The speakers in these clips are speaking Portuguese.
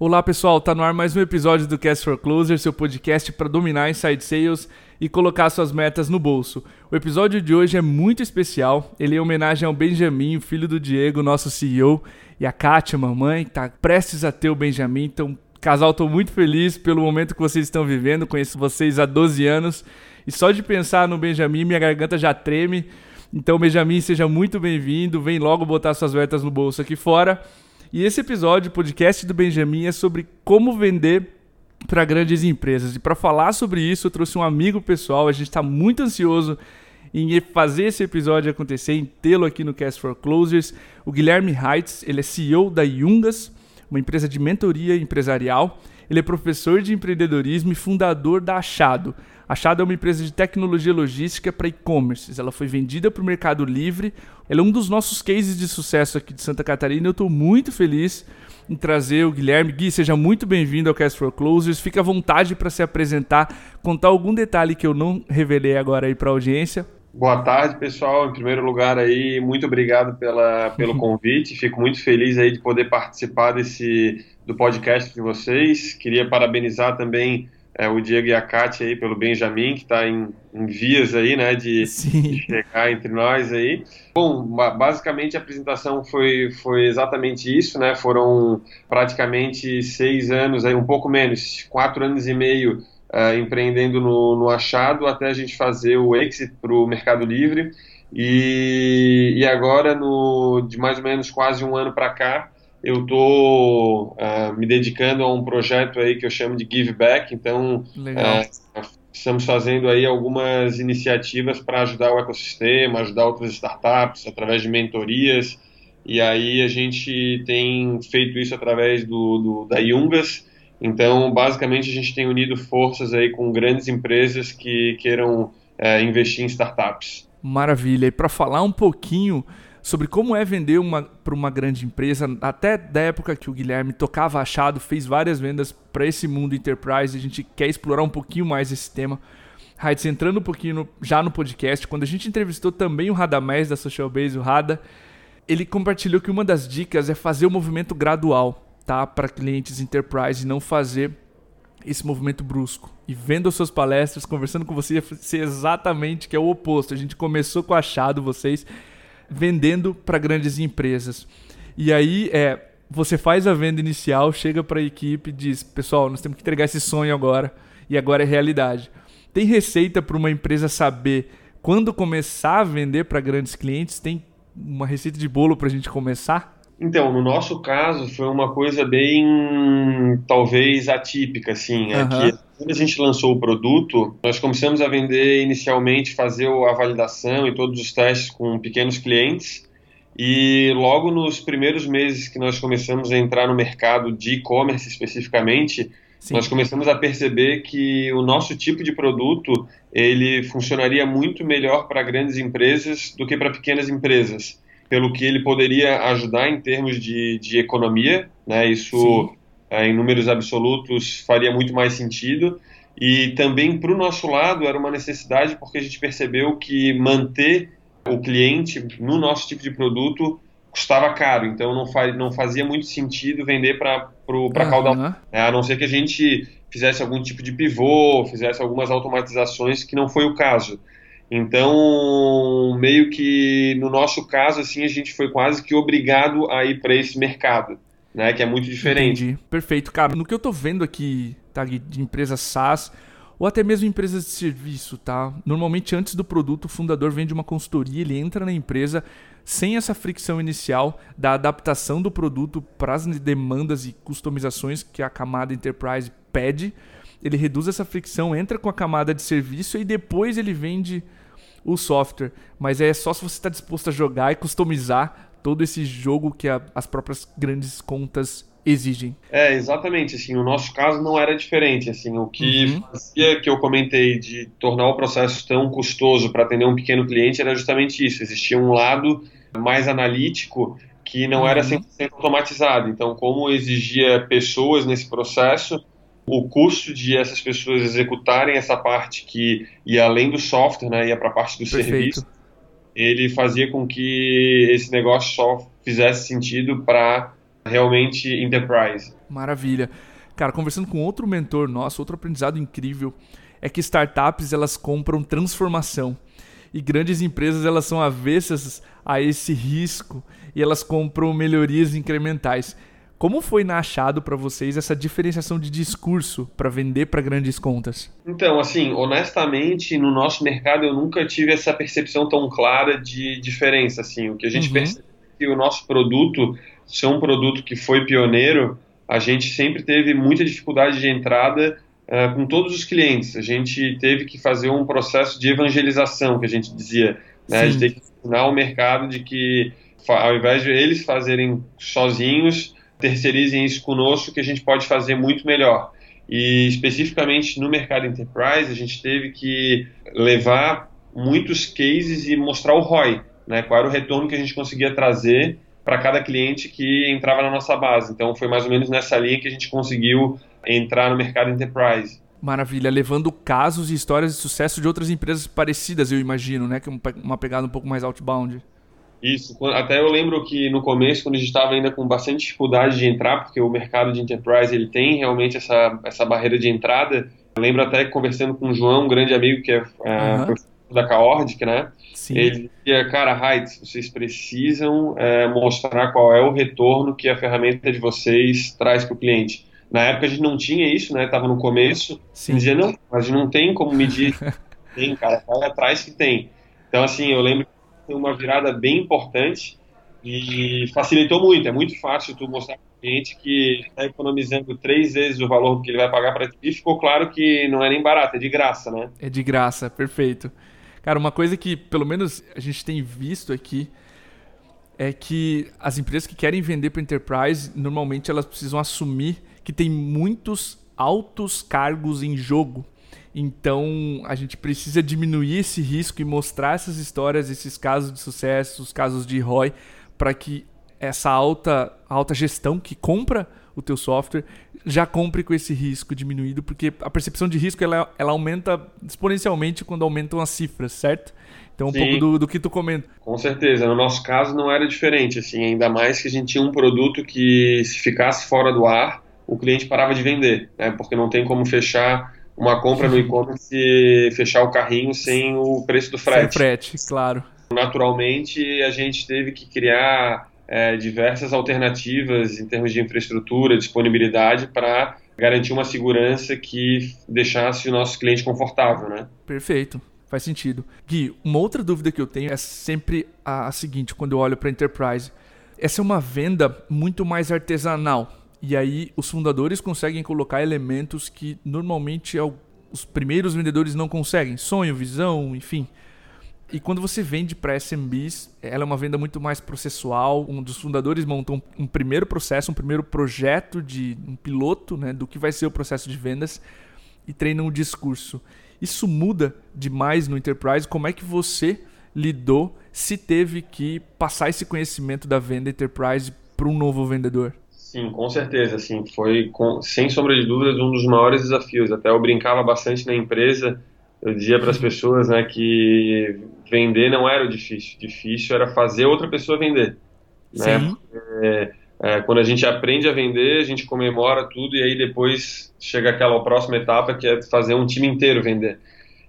Olá pessoal, tá no ar mais um episódio do Cast for Closer, seu podcast para dominar inside sales e colocar suas metas no bolso. O episódio de hoje é muito especial, ele é em homenagem ao Benjamin, filho do Diego, nosso CEO, e a Kátia, mamãe, tá prestes a ter o Benjamin, então casal, tô muito feliz pelo momento que vocês estão vivendo, conheço vocês há 12 anos, e só de pensar no Benjamin, minha garganta já treme. Então, Benjamin, seja muito bem-vindo, vem logo botar suas metas no bolso aqui fora. E esse episódio, podcast do Benjamin, é sobre como vender para grandes empresas. E para falar sobre isso, eu trouxe um amigo pessoal. A gente está muito ansioso em fazer esse episódio acontecer, em tê-lo aqui no Cast for Closers. O Guilherme Heitz, ele é CEO da Yungas, uma empresa de mentoria empresarial. Ele é professor de empreendedorismo e fundador da Achado. Achado é uma empresa de tecnologia logística para e-commerce. Ela foi vendida para o Mercado Livre. Ela é um dos nossos cases de sucesso aqui de Santa Catarina. Eu estou muito feliz em trazer o Guilherme. Gui, seja muito bem-vindo ao Cast for Closers. Fique à vontade para se apresentar, contar algum detalhe que eu não revelei agora aí para a audiência. Boa tarde, pessoal. Em primeiro lugar aí, muito obrigado pela, pelo convite. Fico muito feliz aí de poder participar desse do podcast de vocês. Queria parabenizar também é, o Diego e a Kátia aí pelo Benjamin, que está em, em, vias aí, né, de, de, chegar entre nós aí. Bom, basicamente a apresentação foi, foi exatamente isso, né, foram praticamente seis anos, aí um pouco menos, quatro anos e meio uh, empreendendo no, no Achado até a gente fazer o exit para o Mercado Livre. E, e agora, no, de mais ou menos quase um ano para cá, eu estou uh, ah, me dedicando a um projeto aí que eu chamo de Give Back, então uh, estamos fazendo aí algumas iniciativas para ajudar o ecossistema, ajudar outras startups através de mentorias, e aí a gente tem feito isso através do, do da Yungas, então basicamente a gente tem unido forças aí com grandes empresas que queiram uh, investir em startups. Maravilha, e para falar um pouquinho sobre como é vender para uma grande empresa, até da época que o Guilherme tocava achado, fez várias vendas para esse mundo enterprise, a gente quer explorar um pouquinho mais esse tema. Heids, entrando um pouquinho no, já no podcast, quando a gente entrevistou também o Radamés da Social Base, o Rada, ele compartilhou que uma das dicas é fazer o movimento gradual, tá, para clientes enterprise e não fazer esse movimento brusco. E vendo as suas palestras, conversando com você, ia ser exatamente que é o oposto. A gente começou com achado vocês vendendo para grandes empresas. E aí é, você faz a venda inicial, chega para a equipe e diz: pessoal, nós temos que entregar esse sonho agora e agora é realidade. Tem receita para uma empresa saber quando começar a vender para grandes clientes? Tem uma receita de bolo para a gente começar? Então, no nosso caso, foi uma coisa bem, talvez, atípica, assim. É que quando a gente lançou o produto, nós começamos a vender inicialmente, fazer a validação e todos os testes com pequenos clientes. E logo nos primeiros meses que nós começamos a entrar no mercado de e-commerce especificamente, Sim. nós começamos a perceber que o nosso tipo de produto ele funcionaria muito melhor para grandes empresas do que para pequenas empresas pelo que ele poderia ajudar em termos de, de economia, né? Isso é, em números absolutos faria muito mais sentido. E também para o nosso lado era uma necessidade porque a gente percebeu que manter o cliente no nosso tipo de produto custava caro, então não, faz, não fazia muito sentido vender para uhum. caudal, é, a não ser que a gente fizesse algum tipo de pivô, fizesse algumas automatizações, que não foi o caso. Então, meio que no nosso caso, assim, a gente foi quase que obrigado a ir para esse mercado, né? Que é muito diferente. Entendi. Perfeito, cara. No que eu tô vendo aqui, tá, de empresas SaaS ou até mesmo empresas de serviço, tá? Normalmente antes do produto, o fundador vende uma consultoria, ele entra na empresa sem essa fricção inicial da adaptação do produto para as demandas e customizações que a camada enterprise pede. Ele reduz essa fricção, entra com a camada de serviço e depois ele vende o software, mas é só se você está disposto a jogar e customizar todo esse jogo que a, as próprias grandes contas exigem. É, exatamente, assim, o nosso caso não era diferente, assim, o que uhum. fazia que eu comentei de tornar o processo tão custoso para atender um pequeno cliente era justamente isso, existia um lado mais analítico que não uhum. era 100% automatizado, então como exigia pessoas nesse processo, o custo de essas pessoas executarem essa parte que ia além do software, né, ia para a parte do Perfeito. serviço, ele fazia com que esse negócio só fizesse sentido para realmente enterprise. Maravilha. Cara, conversando com outro mentor nosso, outro aprendizado incrível é que startups elas compram transformação e grandes empresas elas são avessas a esse risco e elas compram melhorias incrementais. Como foi na Achado para vocês essa diferenciação de discurso para vender para grandes contas? Então, assim, honestamente, no nosso mercado eu nunca tive essa percepção tão clara de diferença. Assim, o que a gente uhum. percebe é que o nosso produto, ser um produto que foi pioneiro, a gente sempre teve muita dificuldade de entrada uh, com todos os clientes. A gente teve que fazer um processo de evangelização, que a gente dizia, né? De ter que ensinar o mercado de que, ao invés de eles fazerem sozinhos, terceirizem isso conosco que a gente pode fazer muito melhor. E especificamente no mercado enterprise, a gente teve que levar muitos cases e mostrar o ROI, né? Qual era o retorno que a gente conseguia trazer para cada cliente que entrava na nossa base. Então foi mais ou menos nessa linha que a gente conseguiu entrar no mercado enterprise. Maravilha, levando casos e histórias de sucesso de outras empresas parecidas, eu imagino, né? Que é uma pegada um pouco mais outbound. Isso, até eu lembro que no começo, quando a gente estava ainda com bastante dificuldade de entrar, porque o mercado de enterprise ele tem realmente essa, essa barreira de entrada. Eu lembro até que conversando com o João, um grande amigo que é, uhum. da Caordic, né? Sim. Ele dizia, cara, Heights, vocês precisam é, mostrar qual é o retorno que a ferramenta de vocês traz para o cliente. Na época a gente não tinha isso, né? Tava no começo. Sim. Dizia, não, gente não tem como medir. tem, cara, vai atrás que tem. Então, assim, eu lembro foi uma virada bem importante e facilitou muito. É muito fácil tu mostrar para o cliente que está economizando três vezes o valor que ele vai pagar para ti. E ficou claro que não é nem barato, é de graça, né? É de graça, perfeito. Cara, uma coisa que pelo menos a gente tem visto aqui é que as empresas que querem vender para enterprise, normalmente elas precisam assumir que tem muitos altos cargos em jogo. Então a gente precisa diminuir esse risco e mostrar essas histórias, esses casos de sucesso, os casos de ROI, para que essa alta, alta gestão que compra o teu software já compre com esse risco diminuído, porque a percepção de risco ela, ela aumenta exponencialmente quando aumentam as cifras, certo? Então um Sim. pouco do, do que tu comenta. Com certeza, no nosso caso não era diferente, assim, ainda mais que a gente tinha um produto que se ficasse fora do ar, o cliente parava de vender, né? Porque não tem como fechar uma compra no e-commerce fechar o carrinho sem o preço do frete. Sem frete, claro. Naturalmente, a gente teve que criar é, diversas alternativas em termos de infraestrutura, disponibilidade para garantir uma segurança que deixasse o nosso cliente confortável, né? Perfeito. Faz sentido. Gui, uma outra dúvida que eu tenho é sempre a, a seguinte, quando eu olho para a Enterprise. Essa é uma venda muito mais artesanal. E aí os fundadores conseguem colocar elementos que normalmente os primeiros vendedores não conseguem. Sonho, visão, enfim. E quando você vende para SMBs, ela é uma venda muito mais processual. Um dos fundadores montou um, primeiro processo, um primeiro projeto de um piloto, né, do que vai ser o processo de vendas e treinam o discurso. Isso muda demais no enterprise. Como é que você lidou se teve que passar esse conhecimento da venda enterprise para um novo vendedor? Sim, com certeza, assim, foi com, sem sombra de dúvidas um dos maiores desafios. Até eu brincava bastante na empresa, eu dizia para as pessoas, né, que vender não era o difícil, difícil era fazer outra pessoa vender. Né? Sim. É, é, quando a gente aprende a vender, a gente comemora tudo e aí depois chega aquela próxima etapa que é fazer um time inteiro vender.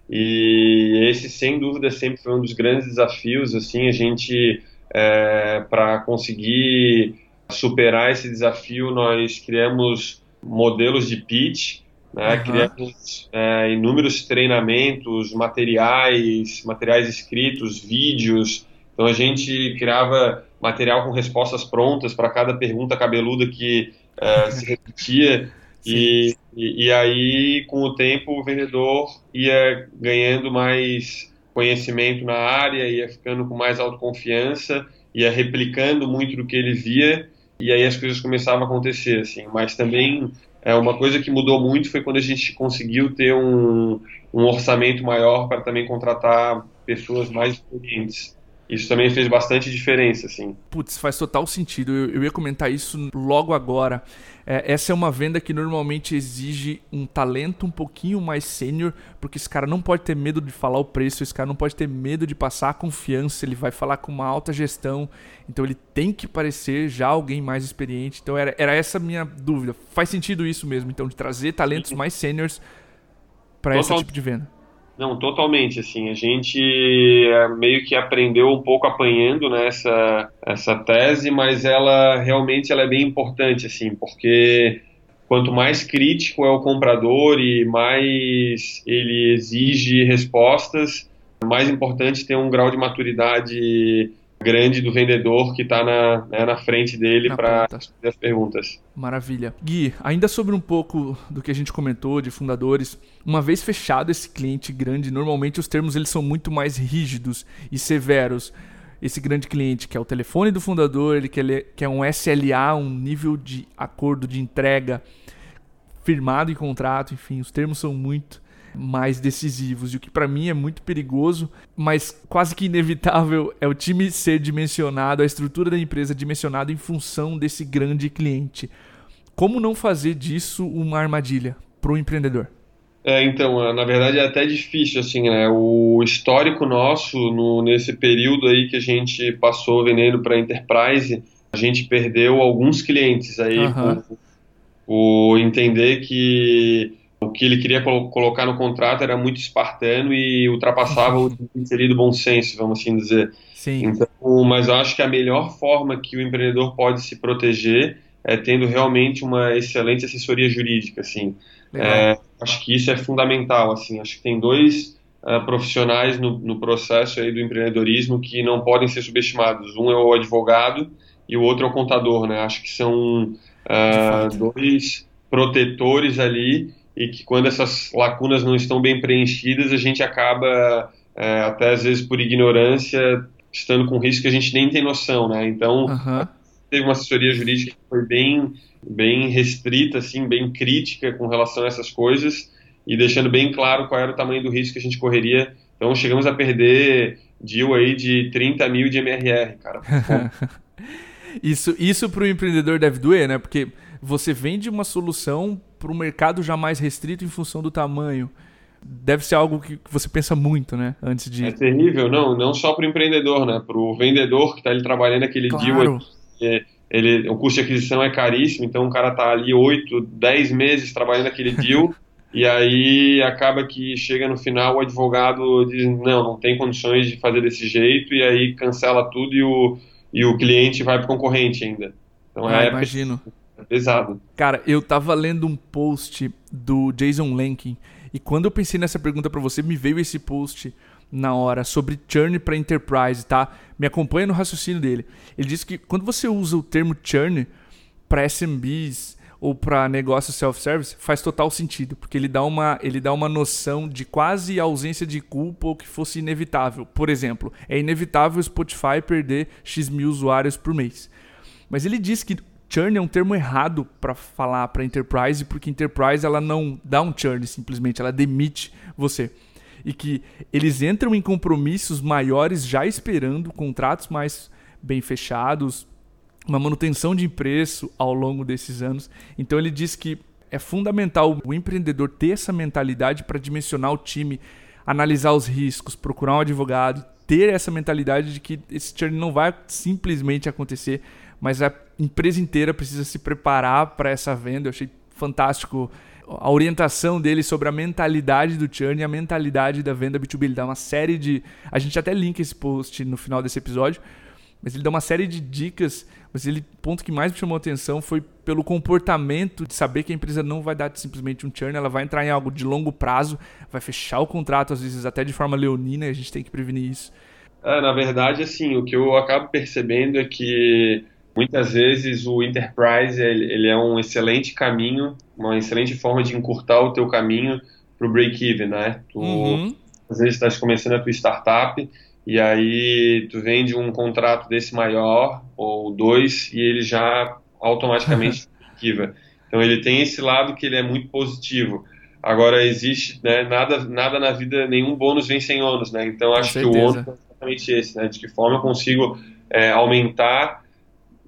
E esse, sem dúvida, sempre foi um dos grandes desafios, assim, a gente, é, para conseguir superar esse desafio, nós criamos modelos de pitch, né? Uhum. criamos é, inúmeros treinamentos, materiais, materiais escritos, vídeos. Então a gente criava material com respostas prontas para cada pergunta cabeluda que é, se repetia. E, e, e, aí, com o tempo, o vendedor ia ganhando mais conhecimento na área, ia ficando com mais autoconfiança, ia replicando muito do que ele via e aí as coisas começavam a acontecer, assim. Mas também é uma coisa que mudou muito foi quando a gente conseguiu ter um, um orçamento maior para também contratar pessoas mais experientes. Isso também fez bastante diferença, assim. Putz, faz total sentido. Eu, eu ia comentar isso logo agora. É, essa é uma venda que normalmente exige um talento um pouquinho mais sênior, porque esse cara não pode ter medo de falar o preço, esse cara não pode ter medo de passar a confiança, ele vai falar com uma alta gestão, então ele tem que parecer já alguém mais experiente. Então era, era essa minha dúvida. Faz sentido isso mesmo, então, de trazer talentos mais sêniores para esse tipo de venda. Não, totalmente, assim, a gente é, meio que aprendeu um pouco apanhando né, essa tese, mas ela realmente ela é bem importante, assim, porque quanto mais crítico é o comprador e mais ele exige respostas, mais importante ter um grau de maturidade grande do vendedor que está na, né, na frente dele para responder as perguntas. Maravilha. Gui, ainda sobre um pouco do que a gente comentou de fundadores, uma vez fechado esse cliente grande, normalmente os termos eles são muito mais rígidos e severos. Esse grande cliente que é o telefone do fundador, ele quer, quer um SLA, um nível de acordo de entrega firmado em contrato, enfim, os termos são muito mais decisivos. E o que para mim é muito perigoso, mas quase que inevitável, é o time ser dimensionado, a estrutura da empresa dimensionada em função desse grande cliente. Como não fazer disso uma armadilha para o empreendedor? É, então, é, na verdade é até difícil, assim, né? O histórico nosso, no, nesse período aí que a gente passou vendendo para Enterprise, a gente perdeu alguns clientes aí uhum. por, por entender que o que ele queria colo colocar no contrato era muito espartano e ultrapassava o inserido bom senso, vamos assim dizer. Sim. Então, mas eu acho que a melhor forma que o empreendedor pode se proteger é tendo realmente uma excelente assessoria jurídica, assim. É, acho que isso é fundamental, assim. Acho que tem dois uh, profissionais no, no, processo aí do empreendedorismo que não podem ser subestimados. Um é o advogado e o outro é o contador, né? Acho que são uh, dois protetores ali e que quando essas lacunas não estão bem preenchidas, a gente acaba, é, até às vezes por ignorância, estando com risco que a gente nem tem noção, né? Então, uhum. teve uma assessoria jurídica que foi bem, bem restrita, assim, bem crítica com relação a essas coisas e deixando bem claro qual era o tamanho do risco que a gente correria. Então, chegamos a perder deal aí de 30 mil de MRR, cara. isso isso para o empreendedor deve doer, né? Porque você vende uma solução para um mercado já mais restrito em função do tamanho. Deve ser algo que você pensa muito, né? Antes de. É terrível, não, não só para o empreendedor, né? Para o vendedor que está ali trabalhando aquele claro. deal. Ele, o custo de aquisição é caríssimo, então o cara está ali 8, 10 meses trabalhando aquele deal. e aí acaba que chega no final o advogado diz não, não tem condições de fazer desse jeito e aí cancela tudo e o, e o cliente vai para o concorrente ainda. Então ah, é imagino pesado. Cara, eu tava lendo um post do Jason Lankin e quando eu pensei nessa pergunta para você, me veio esse post na hora sobre churn para enterprise, tá? Me acompanha no raciocínio dele. Ele disse que quando você usa o termo churn para SMBs ou para negócio self-service, faz total sentido, porque ele dá, uma, ele dá uma noção de quase ausência de culpa ou que fosse inevitável. Por exemplo, é inevitável o Spotify perder X mil usuários por mês. Mas ele diz que churn é um termo errado para falar para enterprise, porque enterprise ela não dá um churn simplesmente, ela demite você. E que eles entram em compromissos maiores já esperando contratos mais bem fechados, uma manutenção de preço ao longo desses anos. Então ele diz que é fundamental o empreendedor ter essa mentalidade para dimensionar o time, analisar os riscos, procurar um advogado, ter essa mentalidade de que esse churn não vai simplesmente acontecer, mas a empresa inteira precisa se preparar para essa venda. Eu achei fantástico a orientação dele sobre a mentalidade do churn e a mentalidade da venda B2B. Ele dá uma série de. A gente até linka esse post no final desse episódio, mas ele dá uma série de dicas. Mas ele, ponto que mais me chamou a atenção foi pelo comportamento de saber que a empresa não vai dar simplesmente um churn, ela vai entrar em algo de longo prazo, vai fechar o contrato, às vezes até de forma leonina, e a gente tem que prevenir isso. É, na verdade, assim, o que eu acabo percebendo é que Muitas vezes o enterprise ele, ele é um excelente caminho, uma excelente forma de encurtar o teu caminho para o break-even, né? Tu, uhum. Às vezes estás começando a tua startup e aí tu vende um contrato desse maior ou dois e ele já automaticamente break-even. Então ele tem esse lado que ele é muito positivo. Agora existe, né, nada, nada na vida, nenhum bônus vem sem ônus, né? Então acho que o ônus exatamente esse, né? De que forma eu consigo é, aumentar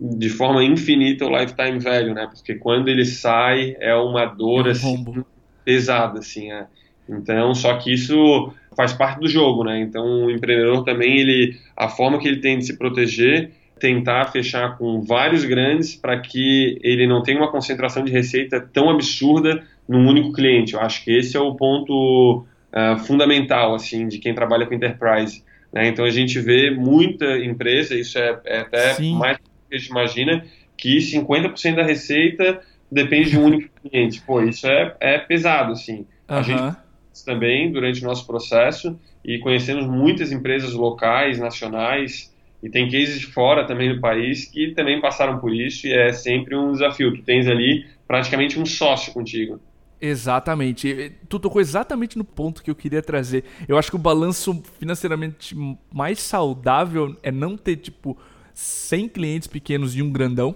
de forma infinita o lifetime value, né? Porque quando ele sai é uma dor é um assim, pesada, assim. É. Então, só que isso faz parte do jogo, né? Então, o empreendedor também ele, a forma que ele tem de se proteger, tentar fechar com vários grandes para que ele não tenha uma concentração de receita tão absurda num único cliente. Eu acho que esse é o ponto uh, fundamental, assim, de quem trabalha com enterprise. Né? Então, a gente vê muita empresa, isso é, é até Sim. mais a gente imagina, que 50% da receita depende de um único cliente. Pô, isso é, é pesado, assim. Uhum. A gente também durante o nosso processo e conhecemos muitas empresas locais, nacionais e tem cases de fora também do país que também passaram por isso e é sempre um desafio. Tu tens ali praticamente um sócio contigo. Exatamente. Tu tocou exatamente no ponto que eu queria trazer. Eu acho que o balanço financeiramente mais saudável é não ter, tipo, 100 clientes pequenos e um grandão.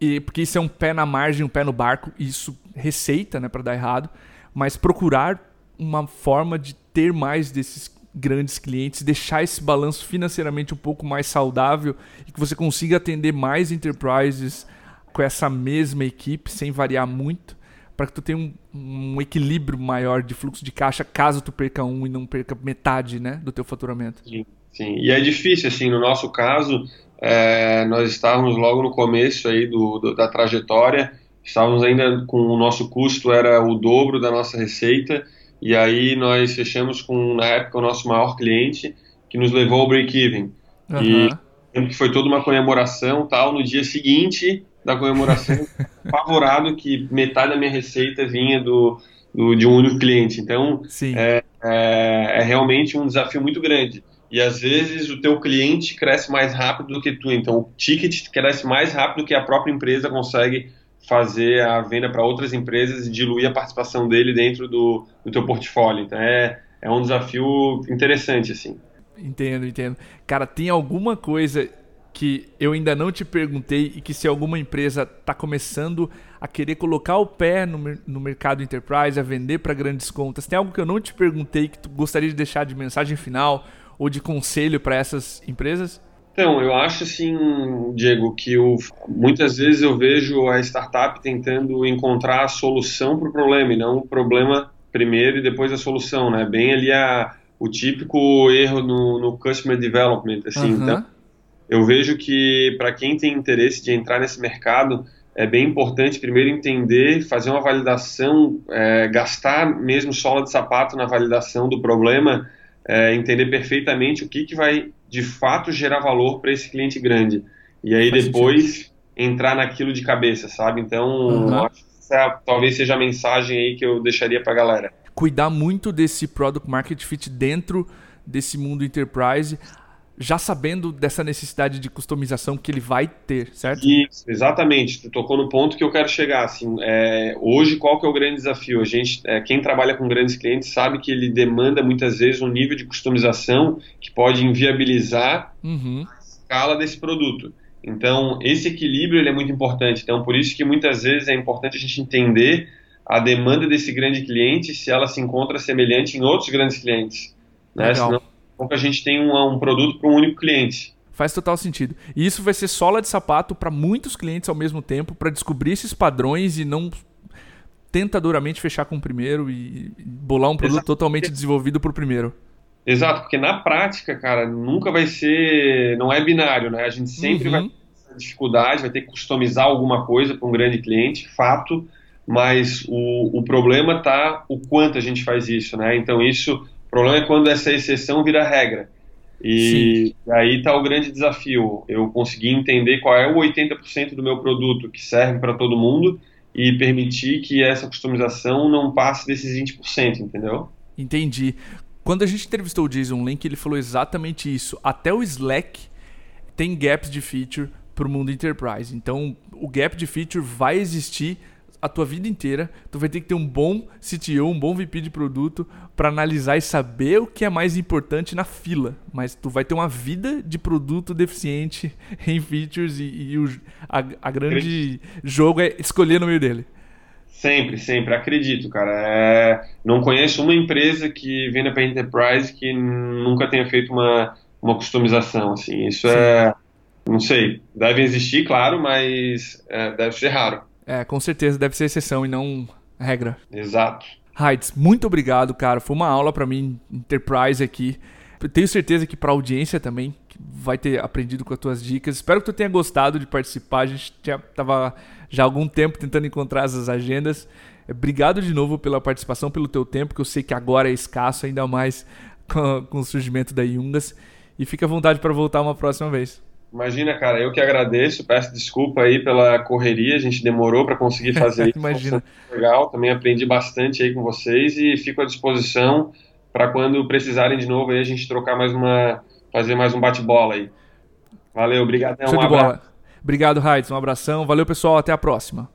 E, porque isso é um pé na margem, um pé no barco, isso receita, né, para dar errado. Mas procurar uma forma de ter mais desses grandes clientes, deixar esse balanço financeiramente um pouco mais saudável e que você consiga atender mais enterprises com essa mesma equipe sem variar muito, para que tu tenha um, um, equilíbrio maior de fluxo de caixa caso tu perca um e não perca metade, né, do teu faturamento. Sim. Sim, e é difícil, assim, no nosso caso, é, nós estávamos logo no começo aí do, do, da trajetória, estávamos ainda com o nosso custo era o dobro da nossa receita, e aí nós fechamos com, na época, o nosso maior cliente, que nos levou ao break-even. Uhum. E que foi toda uma comemoração, tal, no dia seguinte da comemoração, favorado que metade da minha receita vinha do, do de um único cliente. Então, é, é, é realmente um desafio muito grande e às vezes o teu cliente cresce mais rápido do que tu, então o ticket cresce mais rápido que a própria empresa consegue fazer a venda para outras empresas e diluir a participação dele dentro do, do teu portfólio. Então é, é um desafio interessante, assim. Entendo, entendo. Cara, tem alguma coisa que eu ainda não te perguntei e que se alguma empresa está começando a querer colocar o pé no, no mercado enterprise, a vender para grandes contas, tem algo que eu não te perguntei que tu gostaria de deixar de mensagem final ou de conselho para essas empresas? Então, eu acho assim, Diego, que eu, muitas vezes eu vejo a startup tentando encontrar a solução para o problema e não o problema primeiro e depois a solução, né? Bem ali a, o típico erro no, no customer development, assim. Uhum. Então, eu vejo que para quem tem interesse de entrar nesse mercado, é bem importante primeiro entender, fazer uma validação, é, gastar mesmo sola de sapato na validação do problema é, entender perfeitamente o que, que vai de fato gerar valor para esse cliente grande. E aí Faz depois sentido. entrar naquilo de cabeça, sabe? Então, uhum. acho que essa talvez seja a mensagem aí que eu deixaria para a galera. Cuidar muito desse product market fit dentro desse mundo enterprise, já sabendo dessa necessidade de customização que ele vai ter, certo? Isso, exatamente. Tu tocou no ponto que eu quero chegar. Assim, é, hoje, qual que é o grande desafio? A gente, é, quem trabalha com grandes clientes sabe que ele demanda muitas vezes um nível de customização que pode inviabilizar uhum. a escala desse produto. Então, esse equilíbrio é muito importante. Então, por isso que muitas vezes é importante a gente entender a demanda desse grande cliente se ela se encontra semelhante em outros grandes clientes. Né? Senão que a gente tem um, um produto para um único cliente. Faz total sentido. E isso vai ser sola de sapato para muitos clientes ao mesmo tempo, para descobrir esses padrões e não tentadoramente fechar com o primeiro e bolar um produto Exato. totalmente desenvolvido para o primeiro. Exato, porque na prática, cara, nunca vai ser. Não é binário, né? A gente sempre uhum. vai ter dificuldade, vai ter que customizar alguma coisa para um grande cliente, fato, mas o, o problema está o quanto a gente faz isso, né? Então, isso o problema é quando essa exceção vira regra. E Sim. aí está o grande desafio. Eu consegui entender qual é o 80% do meu produto que serve para todo mundo e permitir que essa customização não passe desses 20%, entendeu? Entendi. Quando a gente entrevistou o Jason Link, ele falou exatamente isso. Até o Slack tem gaps de feature para o mundo enterprise. Então, o gap de feature vai existir a tua vida inteira, tu vai ter que ter um bom CTO, um bom VP de produto para analisar e saber o que é mais importante na fila. Mas tu vai ter uma vida de produto deficiente em features e, e o, a, a, grande jogo é escolher no meio dele. Sempre, sempre, acredito, cara. É, não conheço uma empresa que venda para enterprise que nunca tenha feito uma, uma customização, assim. Isso Sim. é, não sei, deve existir, claro, mas é, deve ser raro. É, com certeza deve ser exceção e não regra. Exato. Heights, muito obrigado, cara. Foi uma aula para mim, Enterprise aqui. Tenho certeza que para a audiência também vai ter aprendido com as tuas dicas. Espero que tu tenha gostado de participar. A gente já tava já há algum tempo tentando encontrar essas agendas. Obrigado de novo pela participação, pelo teu tempo, que eu sei que agora é escasso, ainda mais com, com o surgimento da Yungas. E fica à vontade para voltar uma próxima vez. Imagina, cara, eu que agradeço, peço desculpa aí pela correria, a gente demorou para conseguir fazer isso. Imagina. Legal, também aprendi bastante aí com vocês e fico à disposição para quando precisarem de novo aí a gente trocar mais uma, fazer mais um bate-bola aí. Valeu, obrigado. Um de bola. Obrigado, Raids, um abração. Valeu, pessoal, até a próxima.